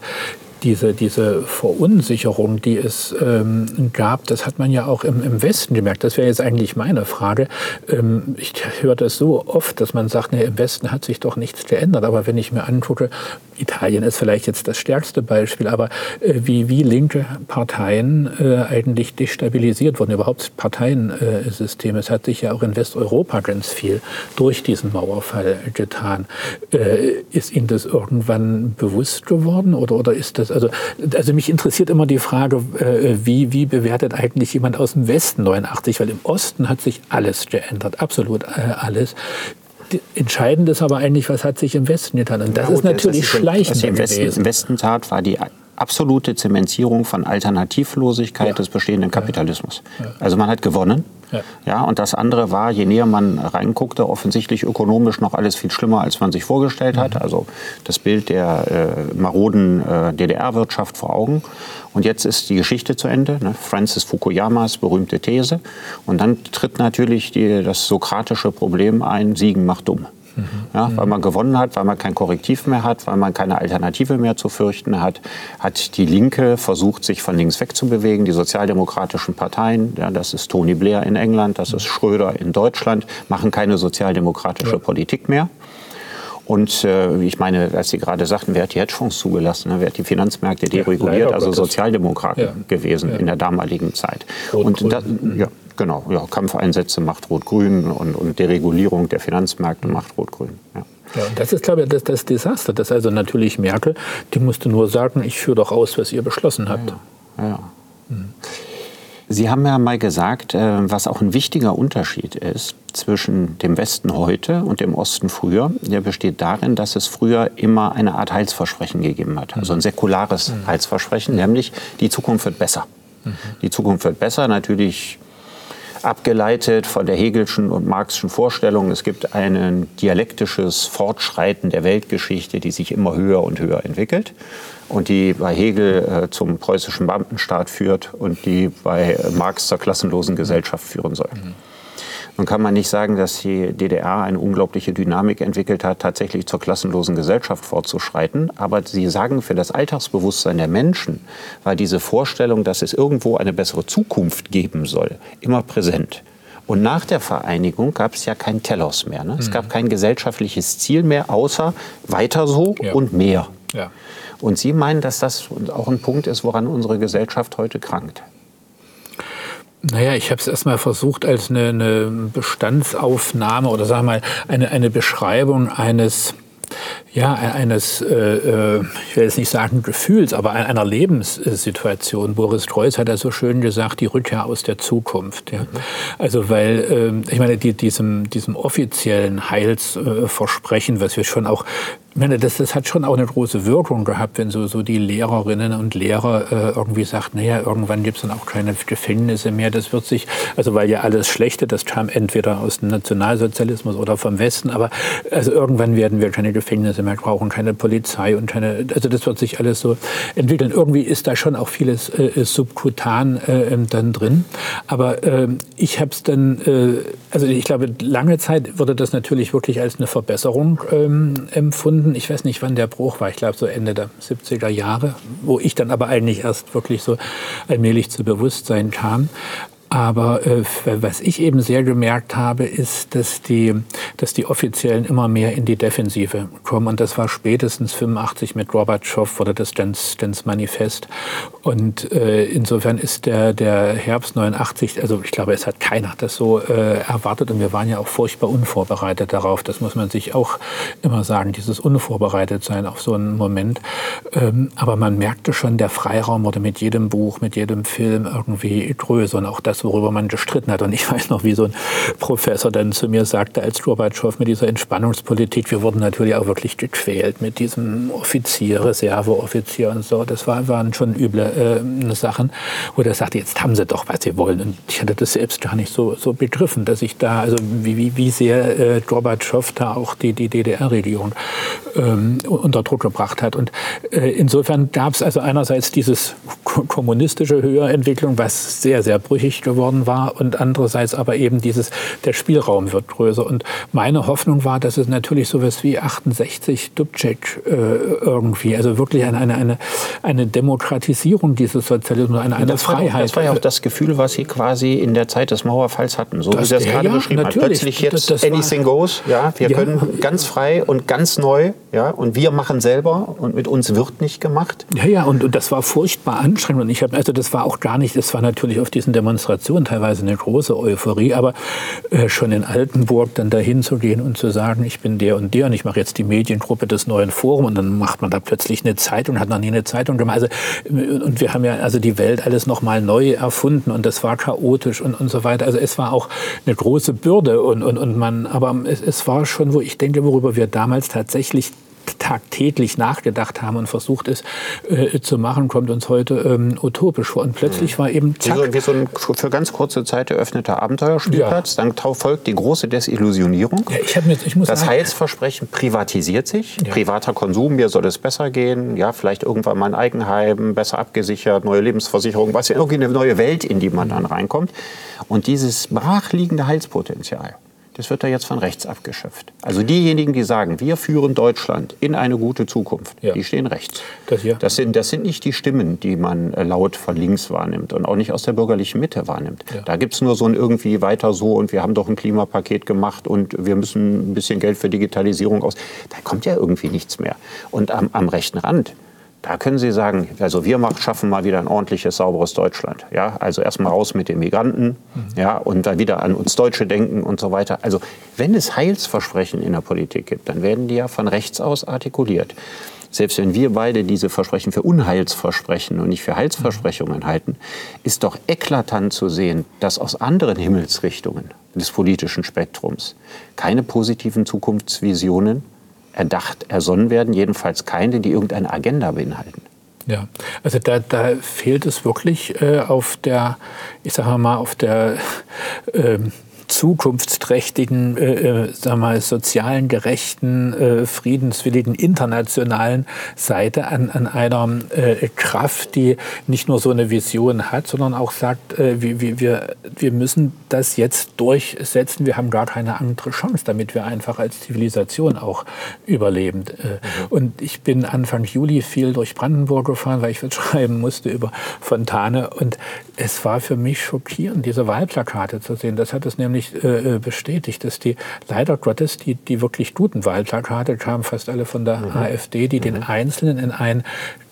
diese, diese Verunsicherung, die es ähm, gab, das hat man ja auch im, im Westen gemerkt. Das wäre jetzt eigentlich meine Frage. Ähm, ich höre das so oft, dass man sagt, nee, im Westen hat sich doch nichts geändert. Aber wenn ich mir angucke, Italien ist vielleicht jetzt das stärkste Beispiel, aber äh, wie, wie linke Parteien äh, eigentlich destabilisiert wurden, überhaupt Parteiensysteme. es hat sich ja auch in Westeuropa ganz viel durch diesen Mauerfall getan. Äh, ist Ihnen das irgendwann bewusst geworden oder, oder ist das also, also mich interessiert immer die Frage, äh, wie, wie bewertet eigentlich jemand aus dem Westen 89? Weil im Osten hat sich alles geändert, absolut äh, alles. Entscheidend ist aber eigentlich, was hat sich im Westen getan. Und das ja, ist natürlich schleichend. Was im Westen, im Westen tat, war die absolute Zementierung von Alternativlosigkeit ja. des bestehenden Kapitalismus. Ja. Also man hat gewonnen. Ja. und das andere war, je näher man reinguckte, offensichtlich ökonomisch noch alles viel schlimmer, als man sich vorgestellt hat. Mhm. Also das Bild der äh, maroden äh, DDR-Wirtschaft vor Augen. Und jetzt ist die Geschichte zu Ende. Ne? Francis Fukuyamas berühmte These. Und dann tritt natürlich die, das sokratische Problem ein, Siegen macht dumm. Mhm. Ja, weil man gewonnen hat, weil man kein Korrektiv mehr hat, weil man keine Alternative mehr zu fürchten hat, hat die Linke versucht, sich von links wegzubewegen. Die sozialdemokratischen Parteien, ja, das ist Tony Blair in England, das ist Schröder in Deutschland, machen keine sozialdemokratische ja. Politik mehr. Und äh, ich meine, als Sie gerade sagten, wer hat die Hedgefonds zugelassen, ne? wer hat die Finanzmärkte dereguliert, ja, also Sozialdemokraten ja. gewesen ja. in der damaligen Zeit. Rot, und ja, genau, ja, Kampfeinsätze macht Rot-Grün und, und Deregulierung der Finanzmärkte macht Rot-Grün. Ja. Ja, und das ist, glaube ich, das, das Desaster. Das also natürlich Merkel, die musste nur sagen, ich führe doch aus, was ihr beschlossen habt. Ja, ja. Hm. Sie haben ja mal gesagt, äh, was auch ein wichtiger Unterschied ist zwischen dem Westen heute und dem Osten früher, der besteht darin, dass es früher immer eine Art Heilsversprechen gegeben hat. Also ein säkulares mhm. Heilsversprechen, nämlich die Zukunft wird besser. Mhm. Die Zukunft wird besser, natürlich abgeleitet von der Hegelschen und Marxischen Vorstellung. Es gibt ein dialektisches Fortschreiten der Weltgeschichte, die sich immer höher und höher entwickelt und die bei Hegel äh, zum preußischen Beamtenstaat führt und die bei Marx zur klassenlosen Gesellschaft führen soll. Mhm. Nun kann man nicht sagen, dass die DDR eine unglaubliche Dynamik entwickelt hat, tatsächlich zur klassenlosen Gesellschaft fortzuschreiten. Aber Sie sagen, für das Alltagsbewusstsein der Menschen war diese Vorstellung, dass es irgendwo eine bessere Zukunft geben soll, immer präsent. Und nach der Vereinigung gab es ja kein Telos mehr. Ne? Es mhm. gab kein gesellschaftliches Ziel mehr, außer weiter so ja. und mehr. Ja. Und Sie meinen, dass das auch ein Punkt ist, woran unsere Gesellschaft heute krankt? Naja, ich habe es erstmal versucht als eine, eine, Bestandsaufnahme oder sagen wir mal eine, eine Beschreibung eines ja, eines, äh, äh, ich will jetzt nicht sagen Gefühls, aber einer Lebenssituation. Boris Treuß hat ja so schön gesagt, die Rückkehr aus der Zukunft. Ja. Also weil, äh, ich meine, die, diesem, diesem offiziellen Heilsversprechen, was wir schon auch meine, das, das hat schon auch eine große Wirkung gehabt, wenn so, so die Lehrerinnen und Lehrer äh, irgendwie sagt, naja, irgendwann gibt es dann auch keine Gefängnisse mehr. Das wird sich, also weil ja alles Schlechte, das kam entweder aus dem Nationalsozialismus oder vom Westen, aber also irgendwann werden wir keine Gefängnisse mehr brauchen, keine Polizei und keine, also das wird sich alles so entwickeln. Irgendwie ist da schon auch vieles äh, subkutan äh, dann drin. Aber äh, ich habe es dann, äh, also ich glaube, lange Zeit wurde das natürlich wirklich als eine Verbesserung ähm, empfunden gefunden. Ich weiß nicht, wann der Bruch war. Ich glaube, so Ende der 70er Jahre, wo ich dann aber eigentlich erst wirklich so allmählich zu Bewusstsein kam. Aber äh, was ich eben sehr gemerkt habe, ist, dass die, dass die Offiziellen immer mehr in die Defensive kommen. Und das war spätestens 85 mit Gorbatschow oder das Stens Manifest. Und äh, insofern ist der, der Herbst 89, also ich glaube, es hat keiner das so äh, erwartet. Und wir waren ja auch furchtbar unvorbereitet darauf. Das muss man sich auch immer sagen, dieses Unvorbereitetsein auf so einen Moment. Ähm, aber man merkte schon, der Freiraum wurde mit jedem Buch, mit jedem Film irgendwie größer. Und auch das, worüber man gestritten hat. Und ich weiß noch, wie so ein Professor dann zu mir sagte, als Gorbatschow mit dieser Entspannungspolitik, wir wurden natürlich auch wirklich gequält mit diesem Offizier, Reserveoffizier und so. Das war, waren schon üble äh, Sachen, wo er sagte, jetzt haben sie doch, was sie wollen. Und ich hatte das selbst gar nicht so, so begriffen, dass ich da, also wie, wie, wie sehr äh, Gorbatschow da auch die, die DDR-Regierung ähm, unter Druck gebracht hat. Und äh, insofern gab es also einerseits dieses kommunistische Höherentwicklung, was sehr, sehr brüchig geworden war und andererseits aber eben dieses, der Spielraum wird größer. Und meine Hoffnung war, dass es natürlich sowas wie 68 Dubček äh, irgendwie, also wirklich eine, eine, eine, eine Demokratisierung dieses Sozialismus, eine, eine das Freiheit. War, das war ja auch das Gefühl, was Sie quasi in der Zeit des Mauerfalls hatten, so Das- wie Sie das ja, gerade ja, beschrieben haben. natürlich. Plötzlich jetzt Das- das war- anything goes, ja, wir Ja. können ganz frei und ganz neu, ja, und wir machen selber und mit uns wird nicht gemacht. Ja, ja, und, und das war furchtbar anstrengend. Und ich habe, also das war auch gar nicht, es war natürlich auf diesen Demonstrationen teilweise eine große Euphorie, aber äh, schon in Altenburg dann dahin zu gehen und zu sagen, ich bin der und der und ich mache jetzt die Mediengruppe des neuen Forum und dann macht man da plötzlich eine Zeitung, hat noch nie eine Zeitung gemacht. Also, äh, und wir haben ja also die Welt alles nochmal neu erfunden und das war chaotisch und, und so weiter. Also es war auch eine große Bürde und, und, und man, aber es, es war schon, wo ich denke, worüber wir damals tatsächlich tagtäglich nachgedacht haben und versucht es äh, zu machen, kommt uns heute ähm, utopisch vor. Und plötzlich war eben Wie zack, so, wie so ein für ganz kurze Zeit eröffneter Abenteuerspielplatz. Dann tau- folgt die große Desillusionierung. ja, ich, mir, ich muss Das sagen, Heilsversprechen privatisiert sich. Privater Konsum, mir soll es besser gehen. Ja, vielleicht irgendwann mal ein Eigenheim, besser abgesichert, neue Lebensversicherung, was ja irgendwie eine neue Welt, in die man dann reinkommt. Und dieses brachliegende Heilspotenzial, das wird da jetzt von rechts abgeschöpft. Also diejenigen, die sagen, wir führen Deutschland in eine gute Zukunft, Ja. die stehen rechts. Das hier. Das sind, das sind nicht die Stimmen, die man äh, laut von links wahrnimmt und auch nicht aus der bürgerlichen Mitte wahrnimmt. Ja. Da gibt es nur so ein irgendwie weiter so und wir haben doch ein Klimapaket gemacht und wir müssen ein bisschen Geld für Digitalisierung aus. Da kommt ja irgendwie nichts mehr. Und am, am rechten Rand, da können Sie sagen, also wir machen, schaffen mal wieder ein ordentliches, sauberes Deutschland. Ja, also erstmal raus mit den Migranten, ja, und dann wieder an uns Deutsche denken und so weiter. Also wenn es Heilsversprechen in der Politik gibt, dann werden die ja von rechts aus artikuliert. Selbst wenn wir beide diese Versprechen für Unheilsversprechen und nicht für Heilsversprechungen halten, ist doch eklatant zu sehen, dass aus anderen Himmelsrichtungen des politischen Spektrums keine positiven Zukunftsvisionen erdacht, ersonnen werden, jedenfalls keine, die irgendeine Agenda beinhalten. Ja, also da, da fehlt es wirklich äh, auf der, ich sage mal, auf der ähm, zukunftsträchtigen, äh, äh, sag mal, sozialen, gerechten, äh, friedenswilligen, internationalen Seite an, an einer äh, Kraft, die nicht nur so eine Vision hat, sondern auch sagt, äh, wir, wir- wir, wir müssen das jetzt durchsetzen. Wir haben gar keine andere Chance, damit wir einfach als Zivilisation auch überleben. Äh, Und ich bin Anfang Juli viel durch Brandenburg gefahren, weil ich was [LAUGHS] schreiben musste über Fontane. Und es war für mich schockierend, diese Wahlplakate zu sehen. Das hat es nämlich äh, bestätigt, dass die, leider Gottes, die, die wirklich guten Wahlplakate kamen fast alle von der AfD, die den Einzelnen in einen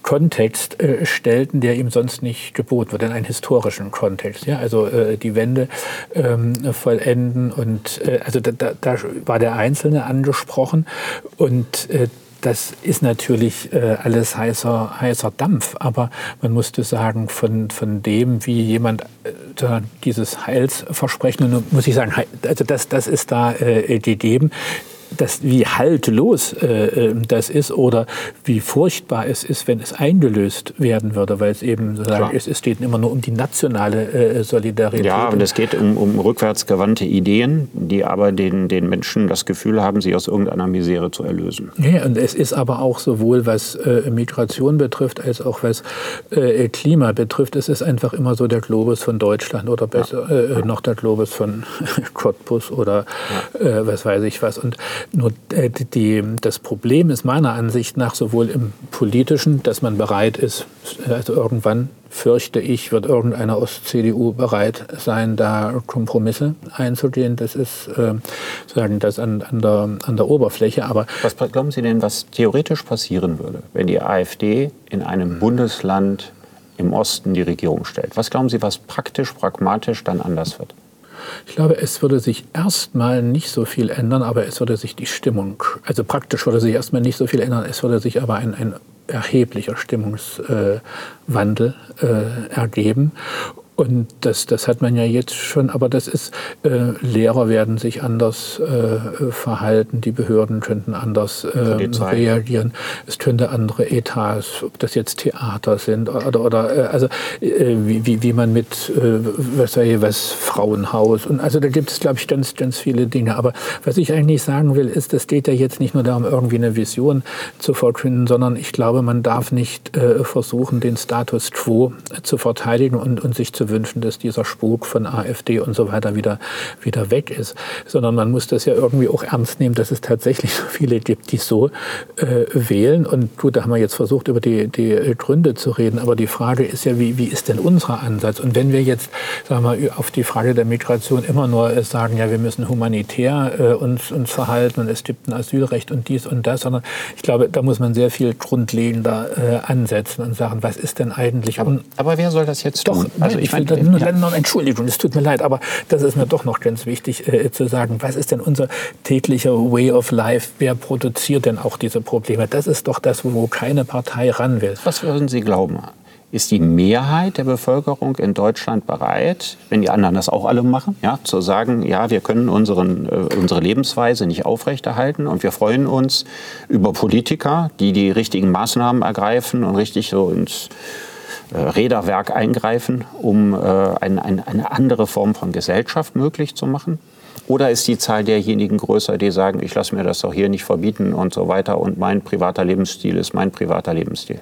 Kontext äh, stellten, der ihm sonst nicht geboten wird, in einen historischen Kontext. Ja? Also äh, die Wende ähm, vollenden und äh, also da, da, da war der Einzelne angesprochen und äh, das ist natürlich äh, alles heißer, heißer Dampf, aber man musste sagen, von, von dem, wie jemand äh, dieses Heilsversprechen, muss ich sagen, also das, das ist da äh, gegeben, das, wie haltlos äh, äh, das ist oder wie furchtbar es ist, wenn es eingelöst werden würde, weil es eben sozusagen, es, es geht immer nur um die nationale äh, Solidarität. Ja, und es geht um, um rückwärtsgewandte Ideen, die aber den, den Menschen das Gefühl haben, sie aus irgendeiner Misere zu erlösen. Ja, und es ist aber auch sowohl was äh, Migration betrifft, als auch was äh, Klima betrifft. Es ist einfach immer so der Globus von Deutschland oder besser äh, noch der Globus von [LAUGHS] Cottbus oder äh, was weiß ich was. Und Nur äh, die, das Problem ist meiner Ansicht nach sowohl im politischen, dass man bereit ist, also irgendwann fürchte ich, wird irgendeine Ost-CDU bereit sein, da Kompromisse einzugehen. Das ist äh, sagen das an, an, der, an der Oberfläche. Aber was glauben Sie denn, was theoretisch passieren würde, wenn die AfD in einem Bundesland im Osten die Regierung stellt? Was glauben Sie, was praktisch, pragmatisch dann anders wird? Ich glaube, es würde sich erstmal nicht so viel ändern, aber es würde sich die Stimmung, also praktisch würde sich erstmal nicht so viel ändern, es würde sich aber ein, ein erheblicher Stimmungswandel äh, ergeben. Und das, das hat man ja jetzt schon, aber das ist, äh, Lehrer werden sich anders äh, verhalten, die Behörden könnten anders äh, reagieren, es könnte andere Etats, ob das jetzt Theater sind oder, oder äh, also äh, wie, wie man mit, äh, was sei was, Frauenhaus und also da gibt es, glaube ich, ganz, ganz viele Dinge. Aber was ich eigentlich sagen will, ist, es geht ja jetzt nicht nur darum, irgendwie eine Vision zu verkünden, sondern ich glaube, man darf nicht versuchen, den Status quo zu verteidigen und, und sich zu wünschen, dass dieser Spuk von AfD und so weiter wieder, wieder weg ist, sondern man muss das ja irgendwie auch ernst nehmen, dass es tatsächlich [LAUGHS] so viele gibt, die so äh, wählen. Und gut, da haben wir jetzt versucht, über die, die Gründe zu reden, aber die Frage ist ja, wie, wie ist denn unser Ansatz? Und wenn wir jetzt sagen wir, auf die Frage der Migration immer nur äh, sagen, ja, wir müssen humanitär äh, uns, uns verhalten und es gibt ein Asylrecht und dies und das, sondern ich glaube, da muss man sehr viel grundlegender äh, ansetzen und sagen, was ist denn eigentlich... Aber, aber wer soll das jetzt tun? Doch, also ich, ich meine, ja. noch Entschuldigung, es tut mir leid, aber das ist mir doch noch ganz wichtig äh, zu sagen. Was ist denn unser täglicher Way of Life? Wer produziert denn auch diese Probleme? Das ist doch das, wo keine Partei ran will. Was würden Sie glauben? Ist die Mehrheit der Bevölkerung in Deutschland bereit, wenn die anderen das auch alle machen, ja, zu sagen, ja, wir können unseren, äh, unsere Lebensweise nicht aufrechterhalten und wir freuen uns über Politiker, die die richtigen Maßnahmen ergreifen und richtig so ins Räderwerk eingreifen, um äh, ein, ein, eine andere Form von Gesellschaft möglich zu machen? Oder ist die Zahl derjenigen größer, die sagen, ich lasse mir das doch hier nicht verbieten und so weiter und mein privater Lebensstil ist mein privater Lebensstil?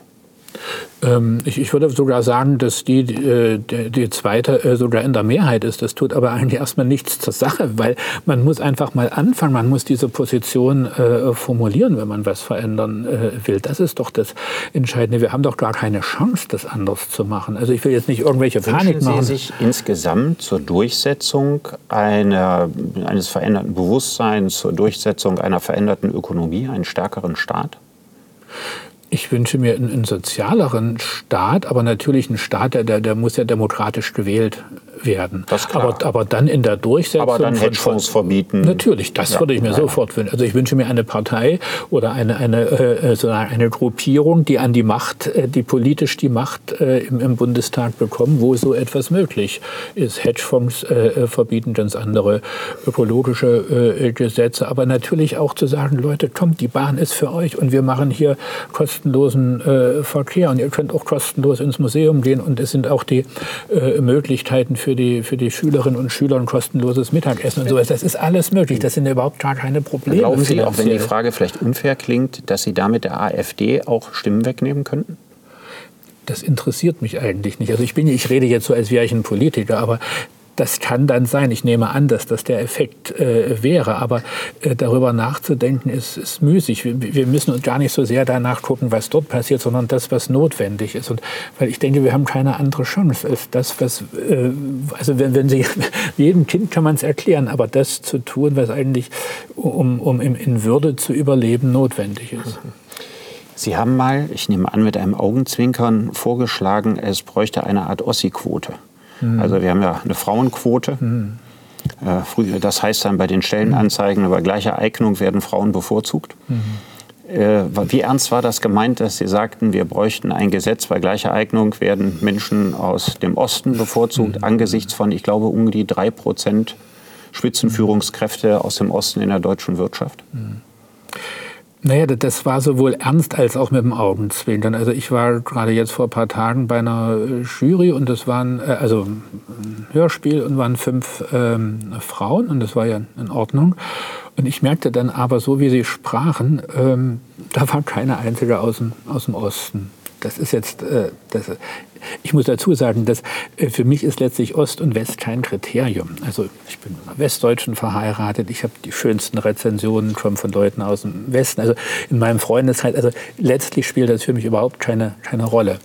Ähm, ich, ich, würde sogar sagen, dass die, äh, die, die zweite äh, sogar in der Mehrheit ist. Das tut aber eigentlich erstmal nichts zur Sache, weil man muss einfach mal anfangen, man muss diese Position äh, formulieren, wenn man was verändern äh, will. Das ist doch das Entscheidende. Wir haben doch gar keine Chance, das anders zu machen. Also ich will jetzt nicht irgendwelche Wünschen Panik machen. Sie sich insgesamt zur Durchsetzung einer, eines veränderten Bewusstseins, zur Durchsetzung einer veränderten Ökonomie, einen stärkeren Staat? Ich wünsche mir einen, einen, sozialeren Staat, aber natürlich einen Staat, der, der, der muss ja demokratisch gewählt werden. Aber, aber dann in der Durchsetzung. Aber dann Hedgefonds verbieten. Natürlich, das ja, würde ich mir ja. sofort wünschen. Also ich wünsche mir eine Partei oder eine, eine, äh, so eine Gruppierung, die an die Macht, äh, die politisch die Macht äh, im, im, Bundestag bekommen, wo so etwas möglich ist. Hedgefonds äh, äh verbieten ganz andere ökologische äh, Gesetze. Aber natürlich auch zu sagen, Leute, kommt, die Bahn ist für euch und wir machen hier kostenlos kostenlosen äh, Verkehr und ihr könnt auch kostenlos ins Museum gehen und es sind auch die äh, Möglichkeiten für die, für die Schülerinnen und Schüler ein kostenloses Mittagessen und sowas. Das ist alles möglich. Das sind überhaupt gar keine Probleme. Glauben Sie, auch wenn die Frage vielleicht unfair klingt, dass Sie damit der AfD auch Stimmen wegnehmen könnten? das interessiert mich eigentlich nicht. Also ich bin, ich rede jetzt so, als wäre ich ein Politiker, aber das kann dann sein. Ich nehme an, dass das der Effekt äh, wäre. Aber äh, darüber nachzudenken ist, ist müßig. Wir, wir, müssen uns gar nicht so sehr danach gucken, was dort passiert, sondern das, was notwendig ist. Und weil ich denke, wir haben keine andere Chance als das, was, äh, also wenn, wenn Sie, [LAUGHS] jedem Kind kann man es erklären, aber das zu tun, was eigentlich, um, um in Würde zu überleben, notwendig ist. Sie haben mal, ich nehme an, mit einem Augenzwinkern vorgeschlagen, es bräuchte eine Art Ossi-Quote. Mhm. Also wir haben ja eine Frauenquote. Mhm. Äh, das heißt dann bei den Stellenanzeigen bei gleicher Eignung werden Frauen bevorzugt. Mhm. Äh, wie ernst war das gemeint, dass Sie sagten, wir bräuchten ein Gesetz bei gleicher Eignung, werden Menschen aus dem Osten bevorzugt, mhm. angesichts von, ich glaube, um die drei Prozent Spitzenführungskräfte aus dem Osten in der deutschen Wirtschaft? Naja, das war sowohl ernst als auch mit dem Augenzwinkern. Also ich war gerade jetzt vor ein paar Tagen bei einer äh, Jury und das waren, äh, also ein Hörspiel und waren fünf ähm, Frauen und das war ja in Ordnung. Und ich merkte dann aber, so wie sie sprachen, ähm, da war keine einzige aus dem, aus dem Osten das ist jetzt, äh, das, ich muss dazu sagen, dass äh, für mich ist letztlich Ost und West kein Kriterium. Also ich bin mit einer Westdeutschen verheiratet, ich habe die schönsten Rezensionen schon von Leuten aus dem Westen. Also in meinem Freundeskreis, also letztlich spielt das für mich überhaupt keine, keine Rolle.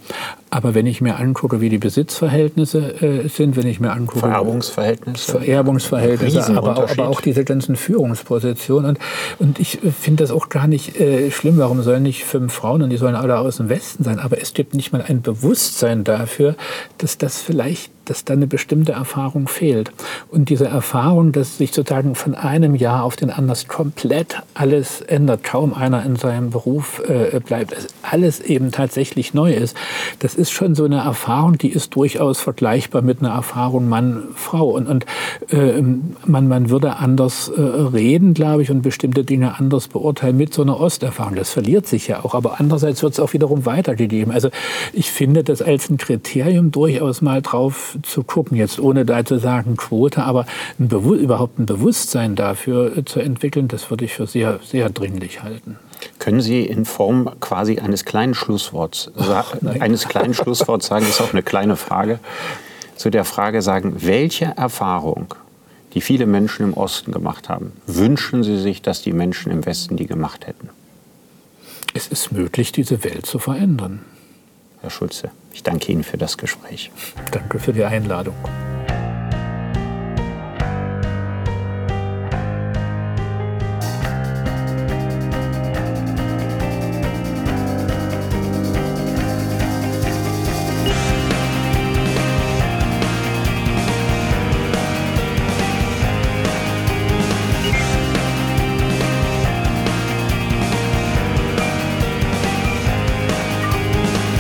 Aber wenn ich mir angucke, wie die Besitzverhältnisse äh, sind, wenn ich mir angucke... Vererbungsverhältnisse. Vererbungsverhältnisse, aber auch, aber auch, diese ganzen Führungspositionen. Und, und ich finde das auch gar nicht äh, schlimm. Warum sollen nicht fünf Frauen und die sollen alle aus dem Westen sein? Aber es gibt nicht mal ein Bewusstsein dafür, dass das vielleicht dass da eine bestimmte Erfahrung fehlt. Und diese Erfahrung, dass sich sozusagen von einem Jahr auf den anderen komplett alles ändert, kaum einer in seinem Beruf äh, bleibt, alles eben tatsächlich neu ist, das ist schon so eine Erfahrung, die ist durchaus vergleichbar mit einer Erfahrung Mann-Frau. Und, und äh, man, man würde anders äh, reden, glaube ich, und bestimmte Dinge anders beurteilen mit so einer Osterfahrung. Das verliert sich ja auch. Aber andererseits wird es auch wiederum weitergegeben. Also ich finde das als ein Kriterium durchaus mal drauf zu gucken, jetzt ohne da zu sagen Quote, aber ein überhaupt ein Bewusstsein dafür äh, zu entwickeln, das würde ich für sehr, sehr dringlich halten. Können Sie in Form quasi eines kleinen Schlussworts, Ach, eines kleinen Schlussworts sagen, das ist auch eine kleine Frage, zu der Frage sagen, welche Erfahrung, die viele Menschen im Osten gemacht haben, wünschen Sie sich, dass die Menschen im Westen die gemacht hätten? Es ist möglich, diese Welt zu verändern. Herr Schulze, ich danke Ihnen für das Gespräch. Danke für die Einladung.